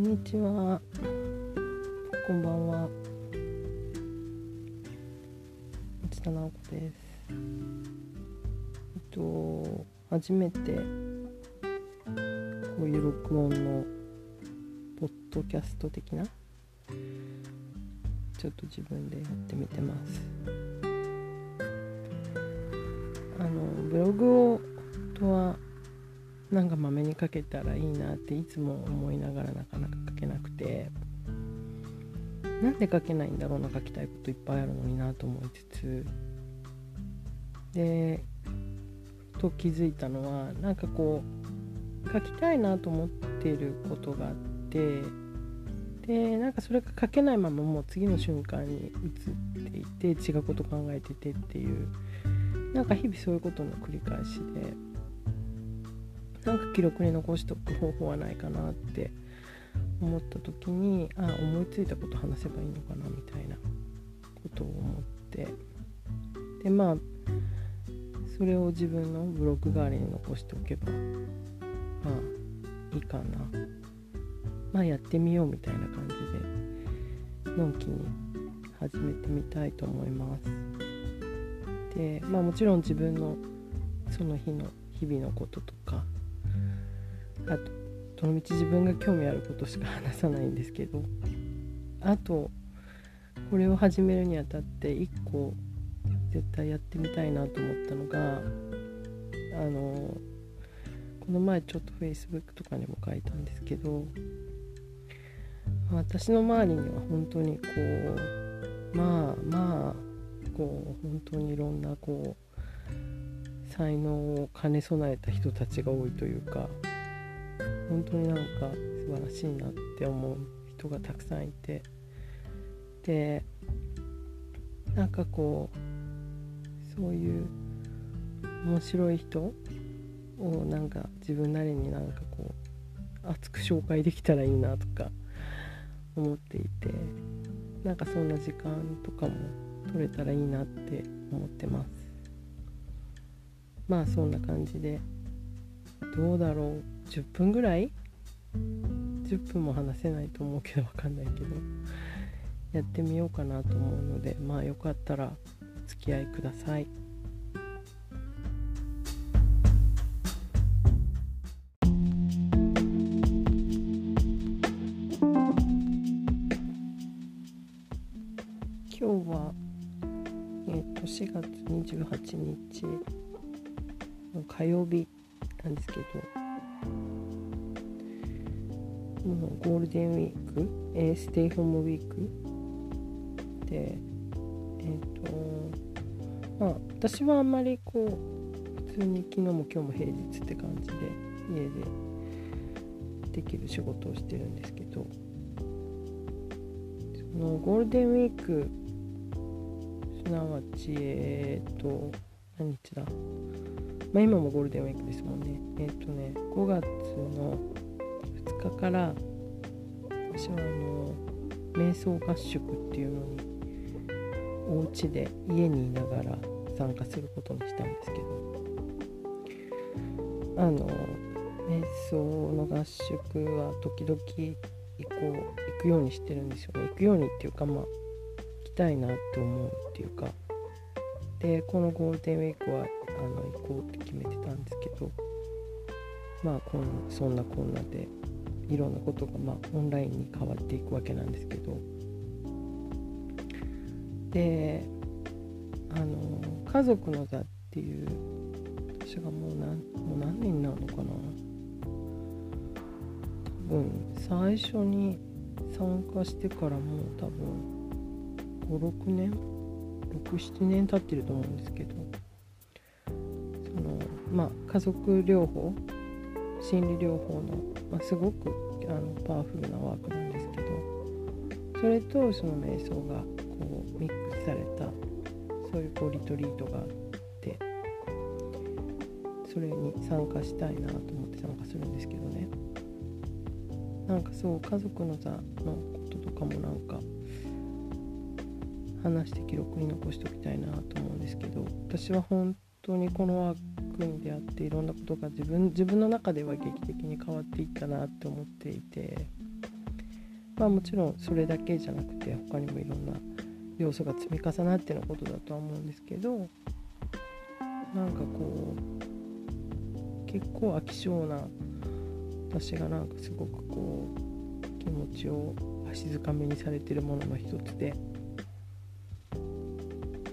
んにちは。こんばんは。内田直子です。えっと初めてこういう録音のポッドキャスト的なちょっと自分でやってみてます。あのブログをとはなんかまめに書けたらいいなっていつも思いながらなかなか書けなくて。なんで書けないんだろうな書きたいこといっぱいあるのになと思いつつ。でと気づいたのはなんかこう書きたいなと思ってることがあって。でなんかそれが書けないままもう次の瞬間に移っていて違うこと考えててっていう。なんか日々そういうことの繰り返しで。なんか記録に残しておく方法はないかなって思った時にあ思いついたこと話せばいいのかなみたいなことを思って。でまあそれを自分のブログ代わりに残しておけばまあいいかな。まあやってみようみたいな感じでのんきに始めてみたいと思います。でまあもちろん自分のその日の日々のこととかどのみち自分が興味あることしか話さないんですけどあとこれを始めるにあたって1個絶対やってみたいなと思ったのがあのこの前ちょっと Facebook とかにも書いたんですけど私の周りには本当にこうまあまあこう本当にいろんなこう才能を兼ね備えた人たちが多いというか本当になんか素晴らしいなって思う人がたくさんいて。でなんかこうそういう面白い人をなんか自分なりになんかこう熱く紹介できたらいいなとか 思っていてなんかそんな時間とかも取れたらいいなって思ってます。まあそんな感じで。どうだろう。10分ぐらい？10分も話せないと思うけど分かんないけど。やってみようかなと思うのでまあよかったらお付き合いください。今日は、えー、と4月28日の火曜日。なんですけど。もうゴールデンウィーク、えー、ステイホームウィークでえっ、ー、とまあ私はあんまりこう普通に昨日も今日も平日って感じで家でできる仕事をしてるんですけどそのゴールデンウィークすなわちえっ、ー、と何日だ？まあ今もゴールデンウィークですもんね。えっ、とね5月の2日から私はあの瞑想合宿っていうのにお家で家にいながら参加することにしたんですけど。あの瞑想の合宿は時々行こう行くようにしてるんですよね。行くようにっていうかまあ行きたいなって思うっていうか。でこのゴールデンウィークはあの行こうって決めてたんですけどまあこんそんなこんなでいろんなことがまあオンラインに変わっていくわけなんですけど。であの「家族の座」っていう私がもう何もう何年になるのかな。多分最初に参加してからもう多分56年67年経ってると思うんですけど。まあ家族療法心理療法の、まあ、すごくあのパワフルなワークなんですけどそれとその瞑想がこうミックスされたそういうこうリトリートがあってそれに参加したいなと思って参加するんですけどね。なんかそう家族の座のこととかもなんか話して記録に残しておきたいなと思うんですけど私は本当当にこのワークに出会っていろんなことが自分自分の中では劇的に変わっていったなって思っていてまあもちろんそれだけじゃなくて他にもいろんな要素が積み重なってのことだとは思うんですけどなんかこう結構飽き性な私がなんかすごくこう気持ちをわしづかみにされてるものの一つで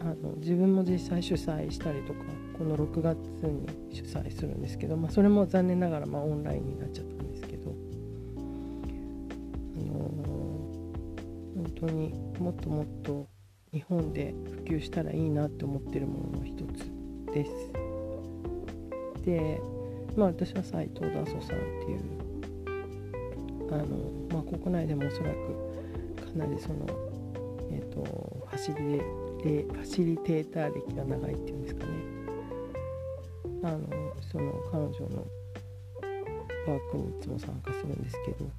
あの自分も実際主催したりとかこの6月に主催するんですけど、まあ、それも残念ながらまあオンラインになっちゃったんですけど、あのー、本当にもっともっと日本で普及したらいいなって思ってるものの一つです。で、まあ、私は斎藤ダソさんっていうあの、まあ、国内でもおそらくかなりその、えーと、ファシリファシリテーター歴が長いっていうんですかね。あのその彼女のワークにいつも参加するんですけど。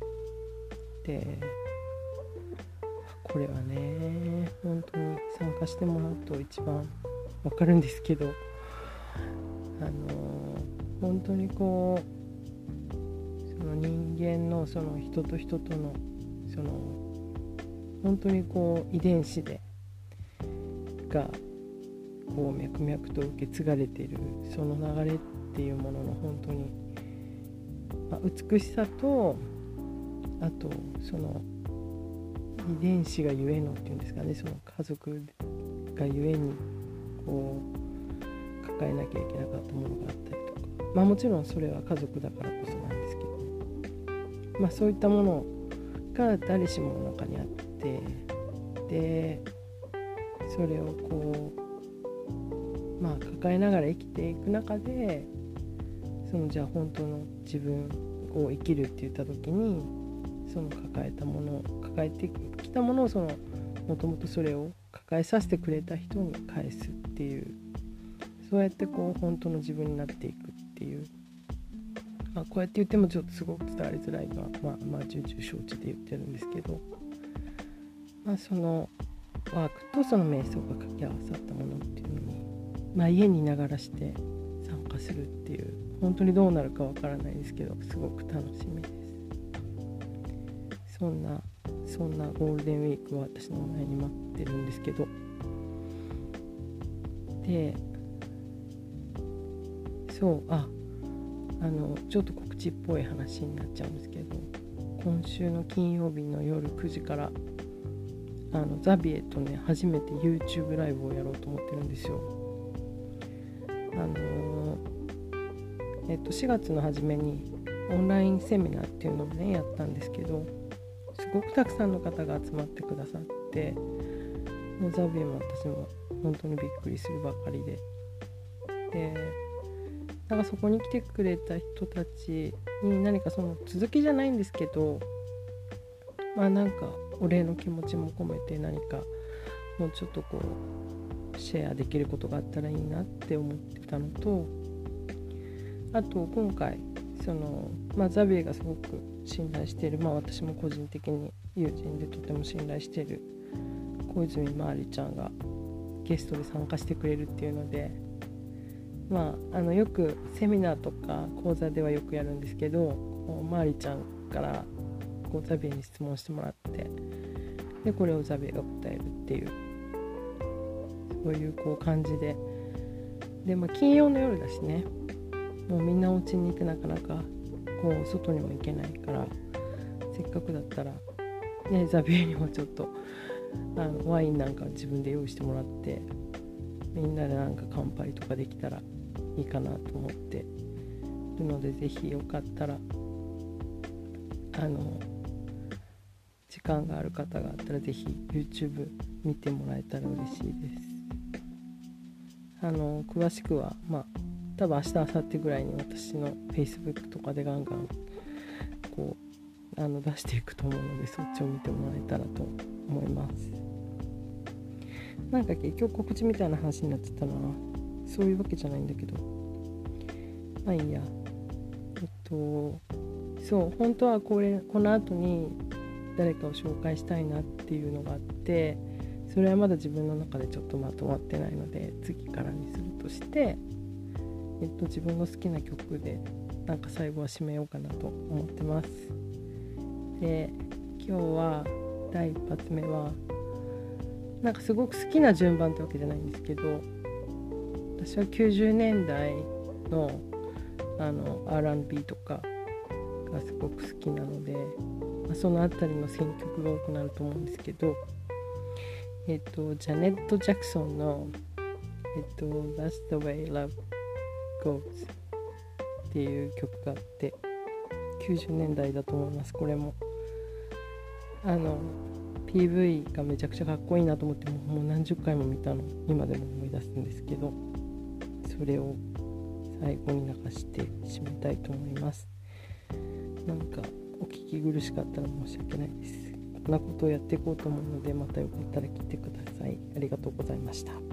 でこれはね本当に参加してもらうと一番わかるんですけど。あの本当にこうその人間のその人と人とのその本当にこう遺伝子でがこう脈々と受け継がれているその流れっていうものの本当に、まあ、美しさとあとその遺伝子がゆえのっていうんですかねその家族がゆえにこう抱えなきゃいけなかったものがあったりとか。まあもちろんそれは家族だからこそなんですけど。まあそういったものが誰しもの中にあってでそれをこうまあ抱えながら生きていく中でそのじゃあ本当の自分を生きるって言った時にその抱えたもの抱えてきたものをそのもともとそれを抱えさせてくれた人に返すっていうそうやってこう本当の自分になっていくっていう、まあ、こうやって言ってもちょっとすごく伝わりづらいのはまあまあ重々承知で言ってるんですけど、まあ、そのワークとその瞑想が掛け合わさったものっていうのに、まあ、家にいながらして参加するっていう本当にどうなるかわからないですけどすごく楽しみです。そんなそんなゴールデンウィークは私の前に待ってるんですけど。でそうああのちょっと告知っぽい話になっちゃうんですけど今週の金曜日の夜9時からあのザビエとね初めて YouTube ライブをやろうと思ってるんですよ。あのー、えっと4月の初めにオンラインセミナーっていうのをねやったんですけどすごくたくさんの方が集まってくださってもうザビエも私も本当にびっくりするばかりででなんかそこに来てくれた人たちに何かその続きじゃないんですけどまあなんかお礼の気持ちも込めて何かもうちょっとこうシェアできることがあったらいいなって思ってたのとあと今回その、まあ、ザビエがすごく信頼している、まあ、私も個人的に友人でとても信頼している小泉まりちゃんがゲストで参加してくれるっていうのでまああのよくセミナーとか講座ではよくやるんですけどまりちゃんからこうザビエに質問してもらってでこれをザビエが答えるっていう。そういうこう感じで。で、まあ、金曜の夜だしね。もうみんなお家にいてなかなかこう外にも行けないからせっかくだったら、ね、ザビエにもちょっとあのワインなんか自分で用意してもらってみんなでなんか乾杯とかできたらいいかなと思ってるので是非よかったらあの時間がある方があったら是非 YouTube 見てもらえたら嬉しいです。あの詳しくはまあ多分明日明後日ぐらいに私の Facebook とかでガンガンこうあの出していくと思うのでそっちを見てもらえたらと思います。なんか結局告知みたいな話になってたな。そういうわけじゃないんだけど。まあいいや。えっとそう本当はこれこの後に誰かを紹介したいなっていうのがあってそれはまだ自分の中でちょっとまとまってないので次からにするとして、えっと、自分の好きな曲でなんか最後は締めようかなと思ってます。で今日は第一発目はなんかすごく好きな順番ってわけじゃないんですけど私は90年代のあの R&B とかがすごく好きなので、その辺りの選曲が多くなると思うんですけどえっ、とジャネット・ジャクソンのえっ、と「That's the way love goes」っていう曲があって90年代だと思いますこれも。あの PV がめちゃくちゃかっこいいなと思ってもう何十回も見たの今でも思い出すんですけどそれを最後に流して締めたいと思います。なんかお聞き苦しかったら申し訳ないです。こんなことをやっていこうと思うのでまたよかったら聞いてください。ありがとうございました。